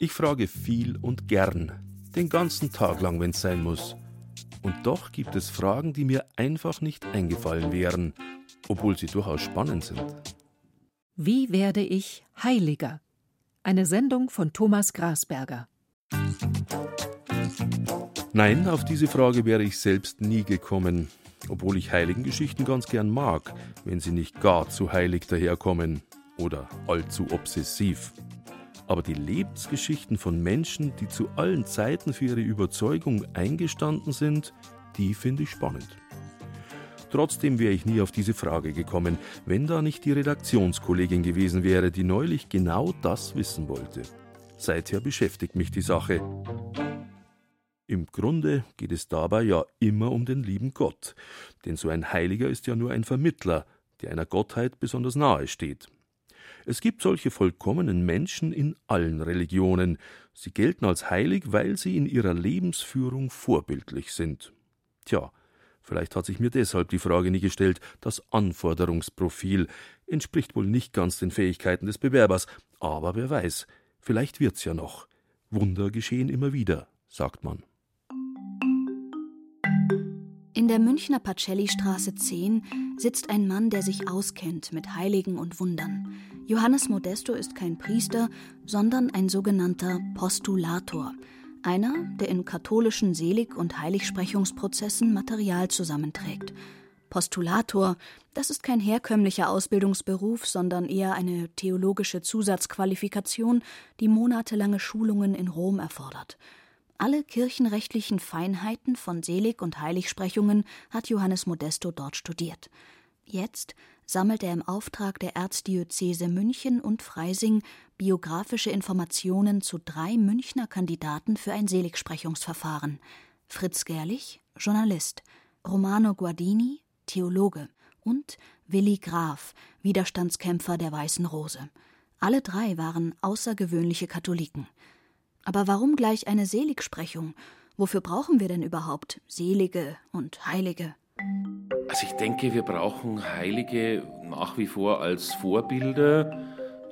Ich frage viel und gern, den ganzen Tag lang, wenn's sein muss. Und doch gibt es Fragen, die mir einfach nicht eingefallen wären, obwohl sie durchaus spannend sind. Wie werde ich Heiliger? Eine Sendung von Thomas Grasberger. Nein, auf diese Frage wäre ich selbst nie gekommen, obwohl ich Heiligengeschichten ganz gern mag, wenn sie nicht gar zu heilig daherkommen oder allzu obsessiv. Aber die Lebensgeschichten von Menschen, die zu allen Zeiten für ihre Überzeugung eingestanden sind, die finde ich spannend. Trotzdem wäre ich nie auf diese Frage gekommen, wenn da nicht die Redaktionskollegin gewesen wäre, die neulich genau das wissen wollte. Seither beschäftigt mich die Sache. Im Grunde geht es dabei ja immer um den lieben Gott, denn so ein Heiliger ist ja nur ein Vermittler, der einer Gottheit besonders nahe steht. Es gibt solche vollkommenen Menschen in allen Religionen. Sie gelten als heilig, weil sie in ihrer Lebensführung vorbildlich sind. Tja, vielleicht hat sich mir deshalb die Frage nie gestellt, das Anforderungsprofil entspricht wohl nicht ganz den Fähigkeiten des Bewerbers, aber wer weiß, vielleicht wird's ja noch. Wunder geschehen immer wieder, sagt man. In der Münchner Pacelli-Straße 10 sitzt ein Mann, der sich auskennt mit Heiligen und Wundern. Johannes Modesto ist kein Priester, sondern ein sogenannter Postulator, einer, der in katholischen Selig- und Heiligsprechungsprozessen Material zusammenträgt. Postulator, das ist kein herkömmlicher Ausbildungsberuf, sondern eher eine theologische Zusatzqualifikation, die monatelange Schulungen in Rom erfordert. Alle kirchenrechtlichen Feinheiten von Selig- und Heiligsprechungen hat Johannes Modesto dort studiert. Jetzt sammelt er im Auftrag der Erzdiözese München und Freising biografische Informationen zu drei Münchner Kandidaten für ein Seligsprechungsverfahren. Fritz Gerlich, Journalist, Romano Guardini, Theologe und Willi Graf, Widerstandskämpfer der Weißen Rose. Alle drei waren außergewöhnliche Katholiken. Aber warum gleich eine Seligsprechung? Wofür brauchen wir denn überhaupt Selige und Heilige? Also ich denke, wir brauchen Heilige nach wie vor als Vorbilder,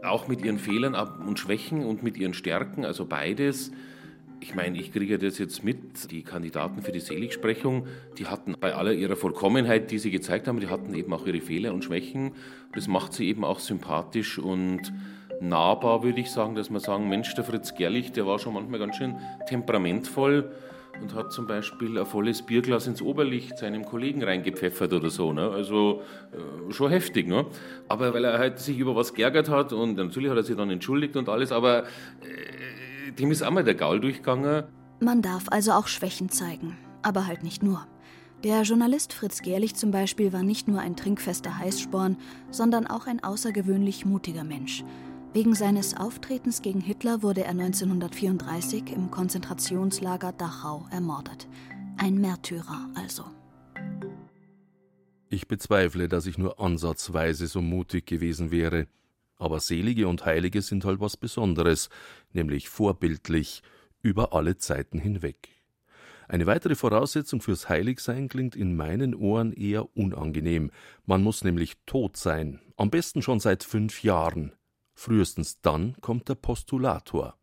auch mit ihren Fehlern und Schwächen und mit ihren Stärken, also beides. Ich meine, ich kriege das jetzt mit, die Kandidaten für die Seligsprechung, die hatten bei aller ihrer Vollkommenheit, die sie gezeigt haben, die hatten eben auch ihre Fehler und Schwächen. Das macht sie eben auch sympathisch und nahbar, würde ich sagen, dass man sagen, Mensch, der Fritz Gerlich, der war schon manchmal ganz schön temperamentvoll und hat zum Beispiel ein volles Bierglas ins Oberlicht seinem Kollegen reingepfeffert oder so. Ne? Also äh, schon heftig. Ne? Aber weil er halt sich über was geärgert hat und natürlich hat er sich dann entschuldigt und alles, aber äh, dem ist einmal der Gaul durchgegangen. Man darf also auch Schwächen zeigen, aber halt nicht nur. Der Journalist Fritz Gerlich zum Beispiel war nicht nur ein trinkfester Heißsporn, sondern auch ein außergewöhnlich mutiger Mensch. Wegen seines Auftretens gegen Hitler wurde er 1934 im Konzentrationslager Dachau ermordet. Ein Märtyrer also. Ich bezweifle, dass ich nur ansatzweise so mutig gewesen wäre. Aber Selige und Heilige sind halt was Besonderes, nämlich vorbildlich, über alle Zeiten hinweg. Eine weitere Voraussetzung fürs Heiligsein klingt in meinen Ohren eher unangenehm. Man muss nämlich tot sein, am besten schon seit fünf Jahren. Frühestens dann kommt der Postulator.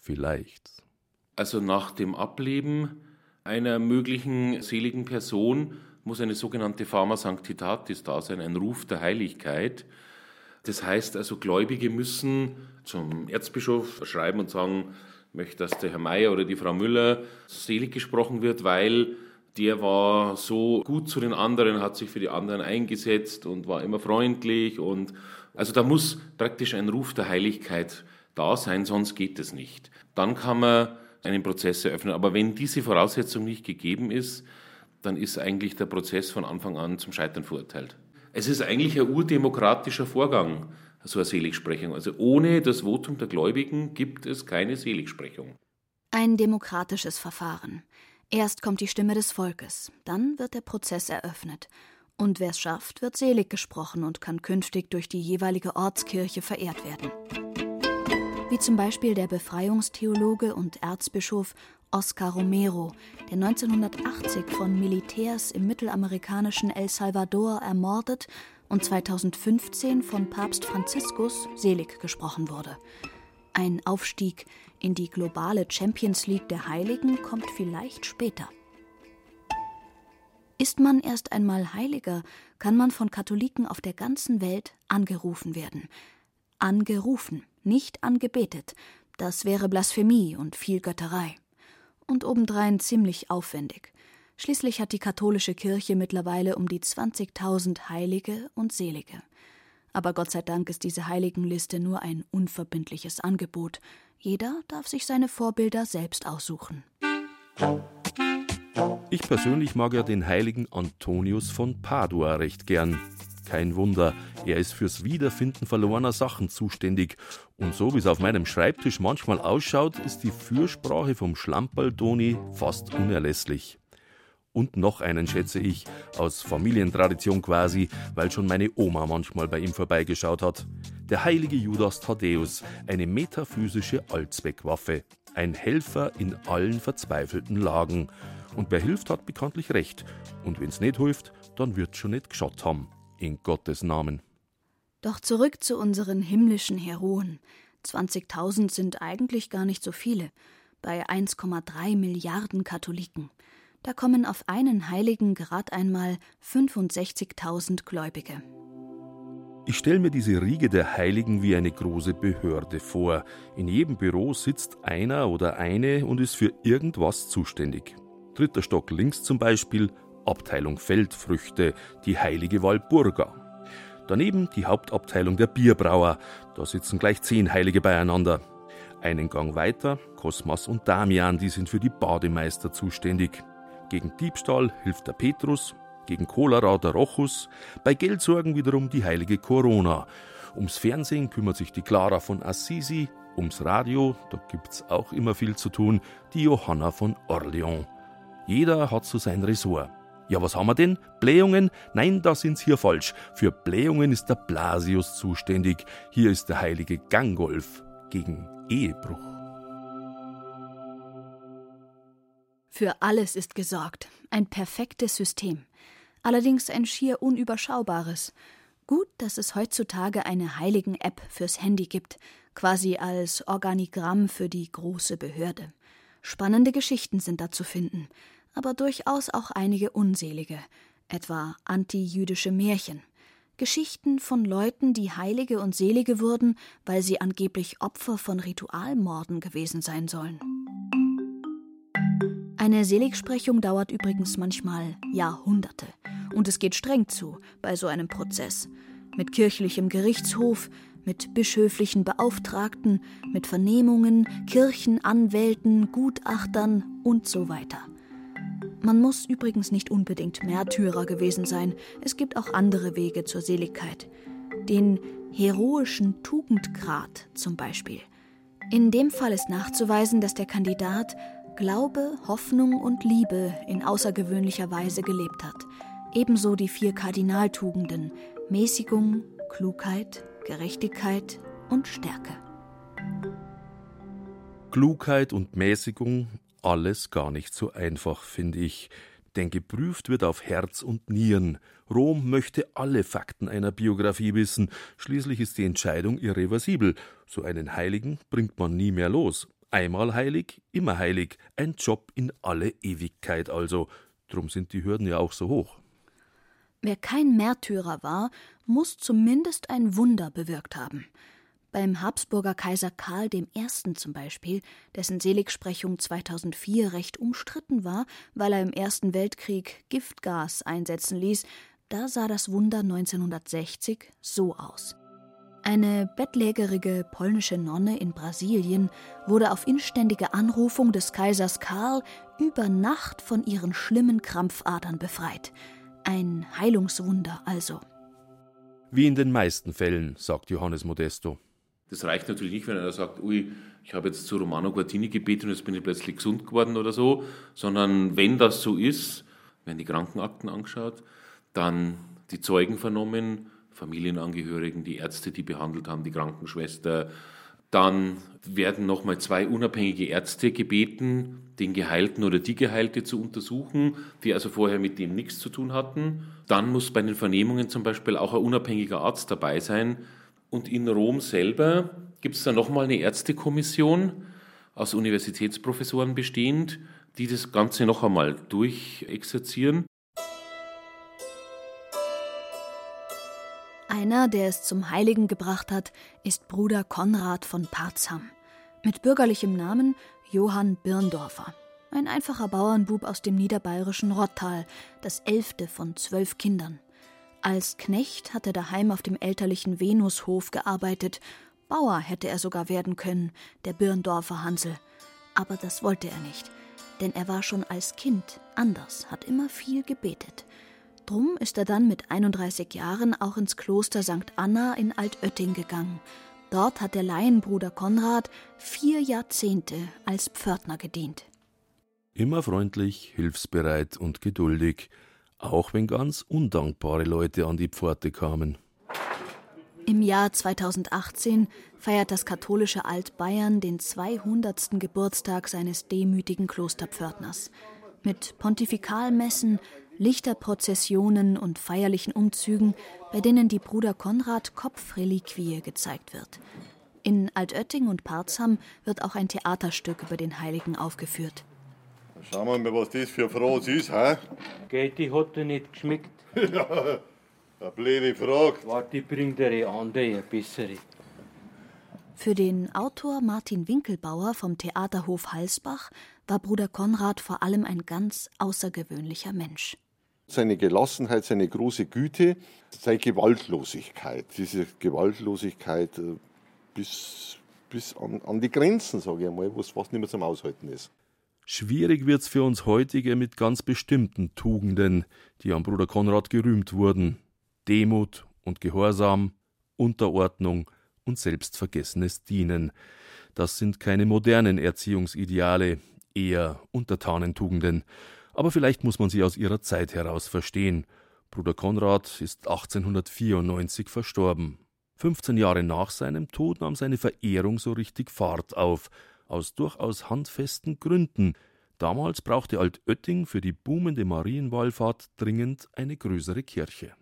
Vielleicht. Also nach dem Ableben einer möglichen seligen Person muss eine sogenannte Fama Sanctitatis da sein, ein Ruf der Heiligkeit. Das heißt also, Gläubige müssen zum Erzbischof schreiben und sagen, ich möchte, dass der Herr Meier oder die Frau Müller selig gesprochen wird, weil der war so gut zu den anderen, hat sich für die anderen eingesetzt und war immer freundlich und also da muss praktisch ein Ruf der Heiligkeit da sein, sonst geht es nicht. Dann kann man einen Prozess eröffnen. Aber wenn diese Voraussetzung nicht gegeben ist, dann ist eigentlich der Prozess von Anfang an zum Scheitern verurteilt. Es ist eigentlich ein urdemokratischer Vorgang, so eine Seligsprechung. Also ohne das Votum der Gläubigen gibt es keine Seligsprechung. Ein demokratisches Verfahren. Erst kommt die Stimme des Volkes, dann wird der Prozess eröffnet und wer es schafft, wird selig gesprochen und kann künftig durch die jeweilige Ortskirche verehrt werden. Wie zum Beispiel der Befreiungstheologe und Erzbischof Oscar Romero, der 1980 von Militärs im mittelamerikanischen El Salvador ermordet und 2015 von Papst Franziskus selig gesprochen wurde. Ein Aufstieg in die globale Champions League der Heiligen kommt vielleicht später. Ist man erst einmal Heiliger, kann man von Katholiken auf der ganzen Welt angerufen werden. Angerufen, nicht angebetet. Das wäre Blasphemie und viel Götterei. Und obendrein ziemlich aufwendig. Schließlich hat die katholische Kirche mittlerweile um die 20.000 Heilige und Selige. Aber Gott sei Dank ist diese Heiligenliste nur ein unverbindliches Angebot. Jeder darf sich seine Vorbilder selbst aussuchen. Ich persönlich mag ja den heiligen Antonius von Padua recht gern. Kein Wunder, er ist fürs Wiederfinden verlorener Sachen zuständig. Und so wie es auf meinem Schreibtisch manchmal ausschaut, ist die Fürsprache vom Schlamperl-Doni fast unerlässlich und noch einen schätze ich, aus Familientradition quasi, weil schon meine Oma manchmal bei ihm vorbeigeschaut hat. Der heilige Judas Thaddäus, eine metaphysische Allzweckwaffe, ein Helfer in allen verzweifelten Lagen. Und wer hilft, hat bekanntlich recht. Und wenn's nicht hilft, dann wird's schon nicht geschaut haben. In Gottes Namen. Doch zurück zu unseren himmlischen Heroen. 20.000 sind eigentlich gar nicht so viele. Bei 1,3 Milliarden Katholiken. Da kommen auf einen Heiligen gerade einmal 65.000 Gläubige. Ich stelle mir diese Riege der Heiligen wie eine große Behörde vor. In jedem Büro sitzt einer oder eine und ist für irgendwas zuständig. Dritter Stock links zum Beispiel Abteilung Feldfrüchte, die heilige Walburga. Daneben die Hauptabteilung der Bierbrauer, da sitzen gleich zehn Heilige beieinander. Einen Gang weiter Kosmas und Damian, die sind für die Bademeister zuständig. Gegen Diebstahl hilft der Petrus, gegen Cholera der Rochus, bei Geldsorgen wiederum die heilige Corona. Ums Fernsehen kümmert sich die Clara von Assisi, ums Radio, da gibt's auch immer viel zu tun, die Johanna von Orleans. Jeder hat so sein Ressort. Ja, was haben wir denn? Blähungen? Nein, da sind's hier falsch. Für Blähungen ist der Blasius zuständig. Hier ist der heilige Gangolf gegen Ehebruch. Für alles ist gesorgt. Ein perfektes System. Allerdings ein schier unüberschaubares. Gut, dass es heutzutage eine Heiligen-App fürs Handy gibt, quasi als Organigramm für die große Behörde. Spannende Geschichten sind da zu finden, aber durchaus auch einige unselige, etwa antijüdische Märchen. Geschichten von Leuten, die Heilige und Selige wurden, weil sie angeblich Opfer von Ritualmorden gewesen sein sollen. Eine Seligsprechung dauert übrigens manchmal Jahrhunderte. Und es geht streng zu bei so einem Prozess. Mit kirchlichem Gerichtshof, mit bischöflichen Beauftragten, mit Vernehmungen, Kirchenanwälten, Gutachtern und so weiter. Man muss übrigens nicht unbedingt Märtyrer gewesen sein, es gibt auch andere Wege zur Seligkeit. Den heroischen Tugendgrad zum Beispiel. In dem Fall ist nachzuweisen, dass der Kandidat Glaube, Hoffnung und Liebe in außergewöhnlicher Weise gelebt hat. Ebenso die vier Kardinaltugenden Mäßigung, Klugheit, Gerechtigkeit und Stärke. Klugheit und Mäßigung, alles gar nicht so einfach, finde ich. Denn geprüft wird auf Herz und Nieren. Rom möchte alle Fakten einer Biografie wissen. Schließlich ist die Entscheidung irreversibel. So einen Heiligen bringt man nie mehr los. Einmal heilig, immer heilig, ein Job in alle Ewigkeit also. Drum sind die Hürden ja auch so hoch. Wer kein Märtyrer war, muss zumindest ein Wunder bewirkt haben. Beim Habsburger Kaiser Karl I. zum Beispiel, dessen Seligsprechung 2004 recht umstritten war, weil er im Ersten Weltkrieg Giftgas einsetzen ließ, da sah das Wunder 1960 so aus. Eine bettlägerige polnische Nonne in Brasilien wurde auf inständige Anrufung des Kaisers Karl über Nacht von ihren schlimmen Krampfadern befreit. Ein Heilungswunder also. Wie in den meisten Fällen, sagt Johannes Modesto. Das reicht natürlich nicht, wenn einer sagt, ui, ich habe jetzt zu Romano Guardini gebetet und jetzt bin ich plötzlich gesund geworden oder so, sondern wenn das so ist, werden die Krankenakten angeschaut, dann die Zeugen vernommen, Familienangehörigen, die Ärzte, die behandelt haben, die Krankenschwester, Dann werden nochmal zwei unabhängige Ärzte gebeten, den Geheilten oder die Geheilte zu untersuchen, die also vorher mit dem nichts zu tun hatten. Dann muss bei den Vernehmungen zum Beispiel auch ein unabhängiger Arzt dabei sein. Und in Rom selber gibt es dann nochmal eine Ärztekommission aus Universitätsprofessoren bestehend, die das Ganze noch einmal durchexerzieren. Einer, der es zum Heiligen gebracht hat, ist Bruder Konrad von Parzham. Mit bürgerlichem Namen Johann Birndorfer. Ein einfacher Bauernbub aus dem niederbayerischen Rottal, das elfte von zwölf Kindern. Als Knecht hat er daheim auf dem elterlichen Venushof gearbeitet. Bauer hätte er sogar werden können, der Birndorfer Hansel. Aber das wollte er nicht, denn er war schon als Kind anders, hat immer viel gebetet. Drum ist er dann mit 31 Jahren auch ins Kloster St. Anna in Altötting gegangen. Dort hat der Laienbruder Konrad vier Jahrzehnte als Pförtner gedient. Immer freundlich, hilfsbereit und geduldig, auch wenn ganz undankbare Leute an die Pforte kamen. Im Jahr 2018 feiert das katholische Altbayern den 200. Geburtstag seines demütigen Klosterpförtners. Mit Pontifikalmessen, Lichterprozessionen und feierlichen Umzügen, bei denen die Bruder Konrad Kopfreliquie gezeigt wird. In Altötting und Parzham wird auch ein Theaterstück über den Heiligen aufgeführt. Schauen wir mal, was das für Frage ist, hä? Geht, die hat dir nicht geschmeckt. ja, eine blöde Frage. Warte, ich bring dir eine andere, eine bessere. Für den Autor Martin Winkelbauer vom Theaterhof Halsbach war Bruder Konrad vor allem ein ganz außergewöhnlicher Mensch seine Gelassenheit, seine große Güte, seine Gewaltlosigkeit. Diese Gewaltlosigkeit äh, bis, bis an, an die Grenzen, sage ich einmal, was fast nicht mehr zum Aushalten ist. Schwierig wird's für uns heutige mit ganz bestimmten Tugenden, die am Bruder Konrad gerühmt wurden. Demut und Gehorsam, Unterordnung und selbstvergessenes Dienen. Das sind keine modernen Erziehungsideale, eher Untertanentugenden aber vielleicht muss man sie aus ihrer Zeit heraus verstehen. Bruder Konrad ist 1894 verstorben. 15 Jahre nach seinem Tod nahm seine Verehrung so richtig Fahrt auf, aus durchaus handfesten Gründen. Damals brauchte Altötting für die boomende Marienwallfahrt dringend eine größere Kirche.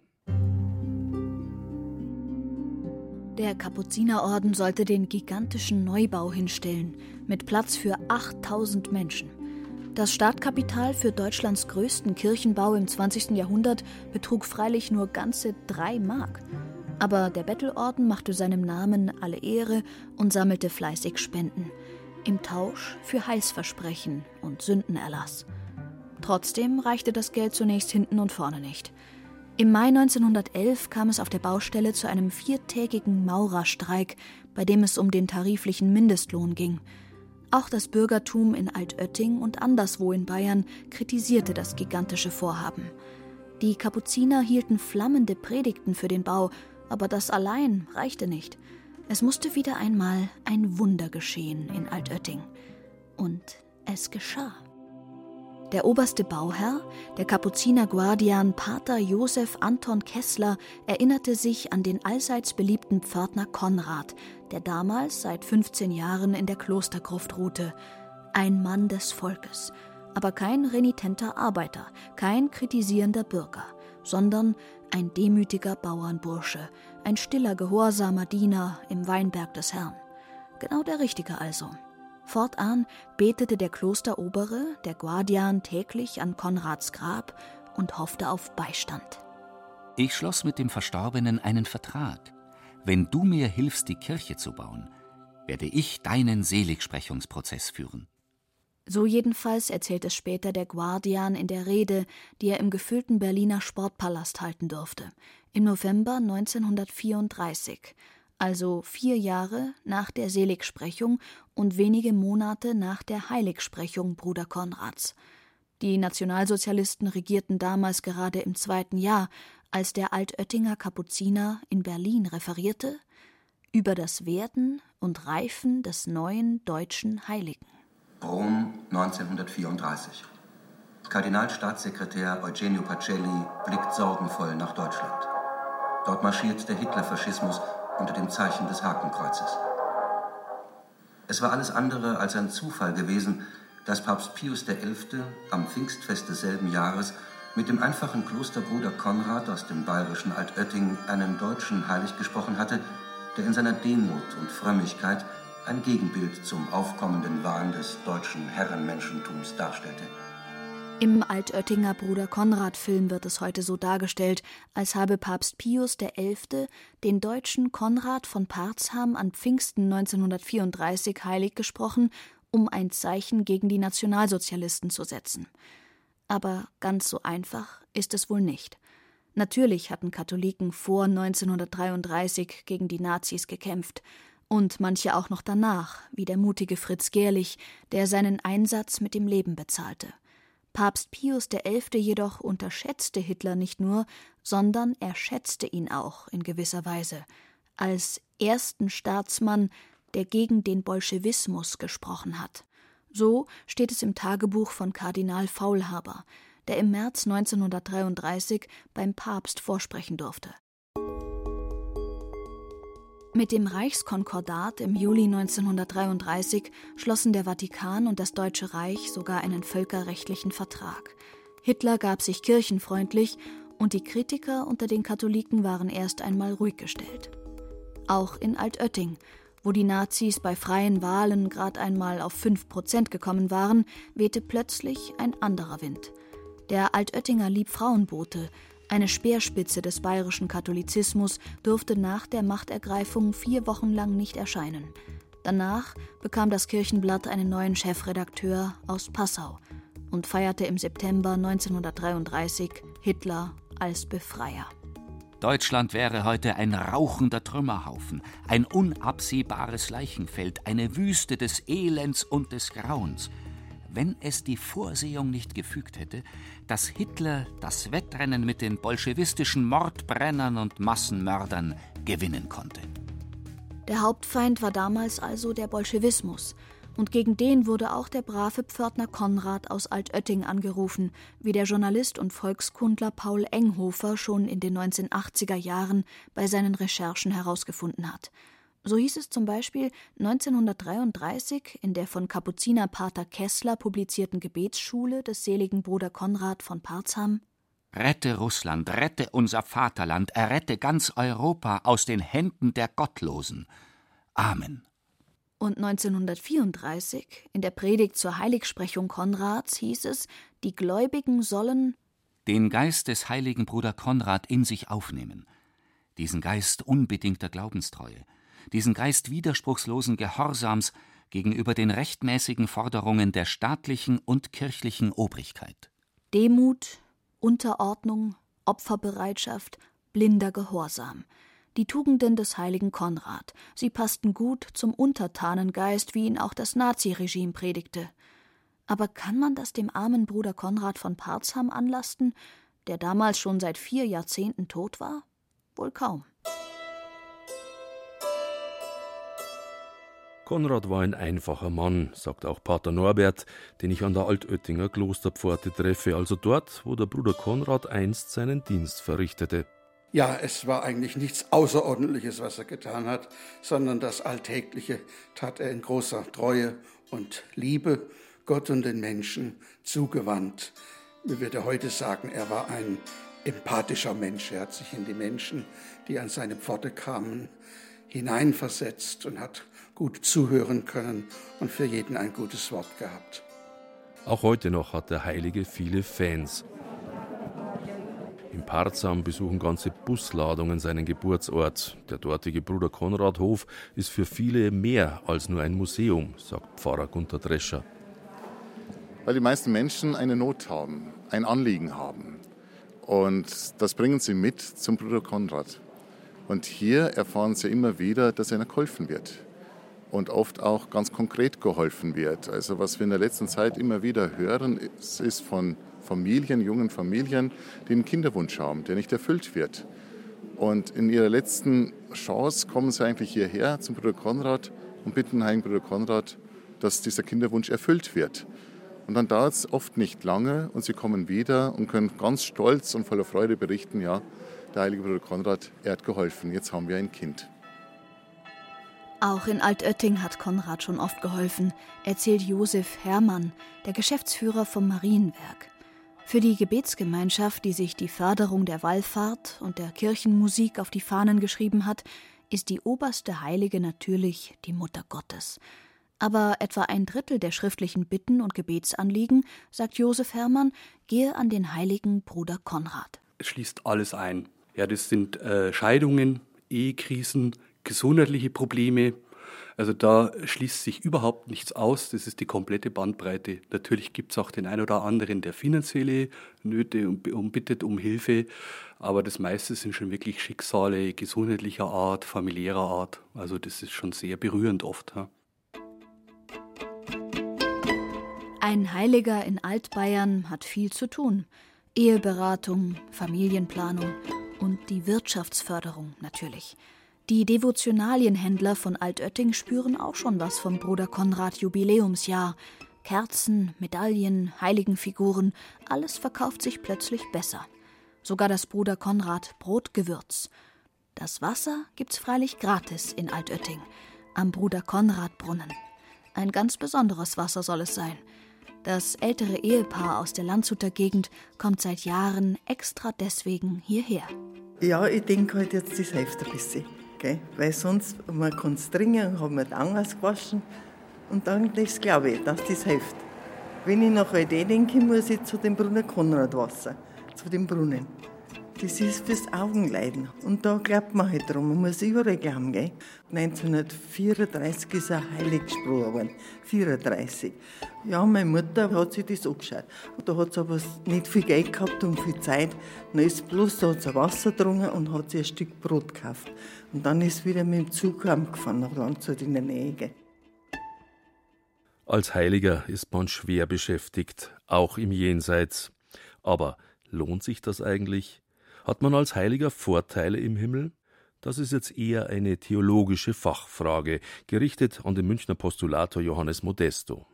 Der Kapuzinerorden sollte den gigantischen Neubau hinstellen, mit Platz für 8000 Menschen. Das Startkapital für Deutschlands größten Kirchenbau im 20. Jahrhundert betrug freilich nur ganze drei Mark. Aber der Bettelorden machte seinem Namen alle Ehre und sammelte fleißig Spenden. Im Tausch für Heilsversprechen und Sündenerlass. Trotzdem reichte das Geld zunächst hinten und vorne nicht. Im Mai 1911 kam es auf der Baustelle zu einem viertägigen Maurerstreik, bei dem es um den tariflichen Mindestlohn ging. Auch das Bürgertum in Altötting und anderswo in Bayern kritisierte das gigantische Vorhaben. Die Kapuziner hielten flammende Predigten für den Bau, aber das allein reichte nicht. Es musste wieder einmal ein Wunder geschehen in Altötting. Und es geschah. Der oberste Bauherr, der Kapuzinerguardian Pater Josef Anton Kessler, erinnerte sich an den allseits beliebten Pförtner Konrad, der damals seit 15 Jahren in der Klostergruft ruhte. Ein Mann des Volkes, aber kein renitenter Arbeiter, kein kritisierender Bürger, sondern ein demütiger Bauernbursche, ein stiller, gehorsamer Diener im Weinberg des Herrn. Genau der Richtige also. Fortan betete der Klosterobere, der Guardian, täglich an Konrads Grab und hoffte auf Beistand. Ich schloss mit dem Verstorbenen einen Vertrag. Wenn du mir hilfst, die Kirche zu bauen, werde ich deinen Seligsprechungsprozess führen. So jedenfalls erzählt es später der Guardian in der Rede, die er im gefüllten Berliner Sportpalast halten durfte, im November 1934, also vier Jahre nach der Seligsprechung und wenige Monate nach der Heiligsprechung Bruder Konrads. Die Nationalsozialisten regierten damals gerade im zweiten Jahr, als der Altöttinger Kapuziner in Berlin referierte über das Werden und Reifen des neuen deutschen Heiligen. Rom 1934. Kardinalstaatssekretär Eugenio Pacelli blickt sorgenvoll nach Deutschland. Dort marschiert der Hitlerfaschismus unter dem Zeichen des Hakenkreuzes. Es war alles andere als ein Zufall gewesen, dass Papst Pius XI. am Pfingstfest desselben Jahres mit dem einfachen Klosterbruder Konrad aus dem bayerischen Altötting einen Deutschen heilig gesprochen hatte, der in seiner Demut und Frömmigkeit ein Gegenbild zum aufkommenden Wahn des deutschen Herrenmenschentums darstellte. Im Altöttinger Bruder Konrad-Film wird es heute so dargestellt, als habe Papst Pius XI. den Deutschen Konrad von Parzham an Pfingsten 1934 heilig gesprochen, um ein Zeichen gegen die Nationalsozialisten zu setzen. Aber ganz so einfach ist es wohl nicht. Natürlich hatten Katholiken vor 1933 gegen die Nazis gekämpft und manche auch noch danach, wie der mutige Fritz Gerlich, der seinen Einsatz mit dem Leben bezahlte. Papst Pius XI. jedoch unterschätzte Hitler nicht nur, sondern er schätzte ihn auch in gewisser Weise als ersten Staatsmann, der gegen den Bolschewismus gesprochen hat. So steht es im Tagebuch von Kardinal Faulhaber, der im März 1933 beim Papst vorsprechen durfte. Mit dem Reichskonkordat im Juli 1933 schlossen der Vatikan und das Deutsche Reich sogar einen völkerrechtlichen Vertrag. Hitler gab sich kirchenfreundlich und die Kritiker unter den Katholiken waren erst einmal ruhig gestellt. Auch in Altötting, wo die Nazis bei freien Wahlen gerade einmal auf 5 Prozent gekommen waren, wehte plötzlich ein anderer Wind. Der Altöttinger Liebfrauenbote, eine Speerspitze des bayerischen Katholizismus durfte nach der Machtergreifung vier Wochen lang nicht erscheinen. Danach bekam das Kirchenblatt einen neuen Chefredakteur aus Passau und feierte im September 1933 Hitler als Befreier. Deutschland wäre heute ein rauchender Trümmerhaufen, ein unabsehbares Leichenfeld, eine Wüste des Elends und des Grauens wenn es die Vorsehung nicht gefügt hätte, dass Hitler das Wettrennen mit den bolschewistischen Mordbrennern und Massenmördern gewinnen konnte. Der Hauptfeind war damals also der Bolschewismus, und gegen den wurde auch der brave Pförtner Konrad aus Altötting angerufen, wie der Journalist und Volkskundler Paul Enghofer schon in den 1980er Jahren bei seinen Recherchen herausgefunden hat. So hieß es zum Beispiel 1933 in der von Kapuzinerpater Kessler publizierten Gebetsschule des seligen Bruder Konrad von Parzham Rette Russland, rette unser Vaterland, errette ganz Europa aus den Händen der Gottlosen. Amen. Und 1934 in der Predigt zur Heiligsprechung Konrads hieß es, die Gläubigen sollen den Geist des heiligen Bruder Konrad in sich aufnehmen, diesen Geist unbedingter Glaubenstreue, diesen Geist widerspruchslosen Gehorsams gegenüber den rechtmäßigen Forderungen der staatlichen und kirchlichen Obrigkeit. Demut, Unterordnung, Opferbereitschaft, blinder Gehorsam. Die Tugenden des heiligen Konrad. Sie passten gut zum Untertanengeist, wie ihn auch das Naziregime predigte. Aber kann man das dem armen Bruder Konrad von Parzham anlasten, der damals schon seit vier Jahrzehnten tot war? Wohl kaum. Konrad war ein einfacher Mann, sagt auch Pater Norbert, den ich an der Altöttinger Klosterpforte treffe, also dort, wo der Bruder Konrad einst seinen Dienst verrichtete. Ja, es war eigentlich nichts Außerordentliches, was er getan hat, sondern das Alltägliche tat er in großer Treue und Liebe Gott und den Menschen zugewandt. Wir würde heute sagen, er war ein empathischer Mensch. Er hat sich in die Menschen, die an seine Pforte kamen, hineinversetzt und hat gut zuhören können und für jeden ein gutes Wort gehabt. Auch heute noch hat der Heilige viele Fans. Im Parzam besuchen ganze Busladungen seinen Geburtsort. Der dortige Bruder Konradhof ist für viele mehr als nur ein Museum, sagt Pfarrer Gunter Drescher. Weil die meisten Menschen eine Not haben, ein Anliegen haben. Und das bringen sie mit zum Bruder Konrad. Und hier erfahren sie immer wieder, dass ihnen geholfen wird und oft auch ganz konkret geholfen wird. Also was wir in der letzten Zeit immer wieder hören, ist von Familien, jungen Familien, die einen Kinderwunsch haben, der nicht erfüllt wird. Und in ihrer letzten Chance kommen sie eigentlich hierher zum Bruder Konrad und bitten Heiligen Bruder Konrad, dass dieser Kinderwunsch erfüllt wird. Und dann dauert es oft nicht lange und sie kommen wieder und können ganz stolz und voller Freude berichten, ja, der Heilige Bruder Konrad, er hat geholfen, jetzt haben wir ein Kind. Auch in Altötting hat Konrad schon oft geholfen, erzählt Josef Hermann, der Geschäftsführer vom Marienwerk. Für die Gebetsgemeinschaft, die sich die Förderung der Wallfahrt und der Kirchenmusik auf die Fahnen geschrieben hat, ist die oberste Heilige natürlich die Mutter Gottes. Aber etwa ein Drittel der schriftlichen Bitten und Gebetsanliegen, sagt Josef Hermann, gehe an den heiligen Bruder Konrad. Es schließt alles ein. Ja, das sind äh, Scheidungen, Ehekrisen, gesundheitliche Probleme. Also da schließt sich überhaupt nichts aus. Das ist die komplette Bandbreite. Natürlich gibt es auch den einen oder anderen, der finanzielle Nöte und, bittet um Hilfe. Aber das meiste sind schon wirklich Schicksale gesundheitlicher Art, familiärer Art. Also das ist schon sehr berührend oft. Ein Heiliger in Altbayern hat viel zu tun. Eheberatung, Familienplanung und die Wirtschaftsförderung natürlich. Die Devotionalienhändler von Altötting spüren auch schon was vom Bruder Konrad Jubiläumsjahr. Kerzen, Medaillen, Heiligenfiguren, alles verkauft sich plötzlich besser. Sogar das Bruder Konrad Brotgewürz. Das Wasser gibt's freilich gratis in Altötting, am Bruder Konrad Brunnen. Ein ganz besonderes Wasser soll es sein. Das ältere Ehepaar aus der Landshuter Gegend kommt seit Jahren extra deswegen hierher. Ja, ich denke halt jetzt, das hilft ein bisschen. Gell? Weil sonst, man kann es trinken, haben wir dann ausgewaschen. Und dann, das glaube ich, dass das hilft. Wenn ich nach WD denke, muss ich zu dem Brunnen Konrad Wasser, zu dem Brunnen. Das ist fürs Augenleiden. Und da glaubt man halt drum. Man muss überall glauben, gell? 1934 ist er heilig gesprochen worden. 34. Ja, meine Mutter hat sich das angeschaut. Da hat sie aber nicht viel Geld gehabt und viel Zeit. Dann ist bloß, da hat sie Wasser getrunken und hat sich ein Stück Brot gekauft. Und dann ist wieder mit dem Zug heimgefahren nach Landshut in der Nähe. Gell? Als Heiliger ist man schwer beschäftigt, auch im Jenseits. Aber lohnt sich das eigentlich? Hat man als Heiliger Vorteile im Himmel? Das ist jetzt eher eine theologische Fachfrage, gerichtet an den Münchner Postulator Johannes Modesto.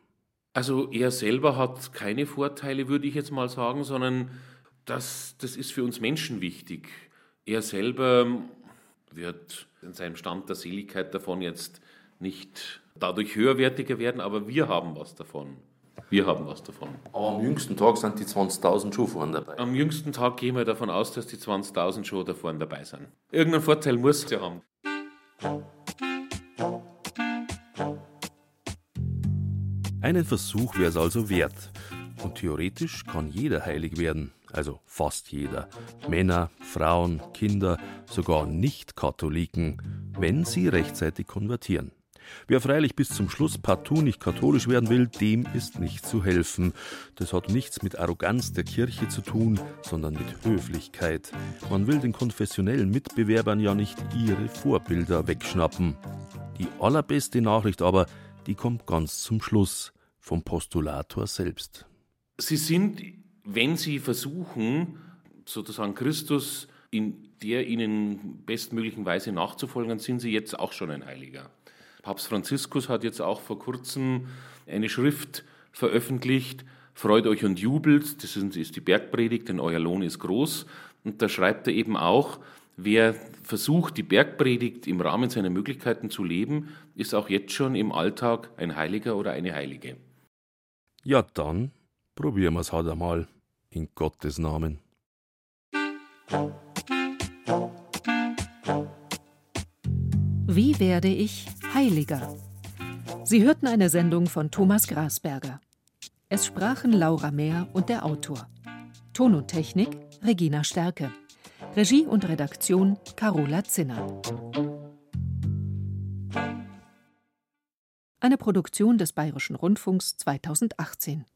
Also er selber hat keine Vorteile, würde ich jetzt mal sagen, sondern das, das ist für uns Menschen wichtig. Er selber wird in seinem Stand der Seligkeit davon jetzt nicht dadurch höherwertiger werden, aber wir haben was davon. Wir haben was davon. Aber am jüngsten Tag sind die 20.000 schon vorne dabei. Am jüngsten Tag gehen wir davon aus, dass die 20.000 schon da vorne dabei sind. Irgendeinen Vorteil muss ja haben. Einen Versuch wäre es also wert. Und theoretisch kann jeder heilig werden, also fast jeder. Männer, Frauen, Kinder, sogar Nicht-Katholiken, wenn sie rechtzeitig konvertieren. Wer freilich bis zum Schluss partout nicht katholisch werden will, dem ist nicht zu helfen. Das hat nichts mit Arroganz der Kirche zu tun, sondern mit Höflichkeit. Man will den konfessionellen Mitbewerbern ja nicht ihre Vorbilder wegschnappen. Die allerbeste Nachricht aber, die kommt ganz zum Schluss vom Postulator selbst. Sie sind, wenn Sie versuchen, sozusagen Christus in der Ihnen bestmöglichen Weise nachzufolgen, sind Sie jetzt auch schon ein Heiliger. Papst Franziskus hat jetzt auch vor kurzem eine Schrift veröffentlicht, Freut euch und jubelt, das ist die Bergpredigt, denn euer Lohn ist groß. Und da schreibt er eben auch, wer versucht, die Bergpredigt im Rahmen seiner Möglichkeiten zu leben, ist auch jetzt schon im Alltag ein Heiliger oder eine Heilige. Ja, dann probieren wir es halt einmal in Gottes Namen. Wie werde ich Heiliger? Sie hörten eine Sendung von Thomas Grasberger. Es sprachen Laura Mehr und der Autor. Ton und Technik Regina Stärke. Regie und Redaktion Carola Zinner. Eine Produktion des Bayerischen Rundfunks 2018.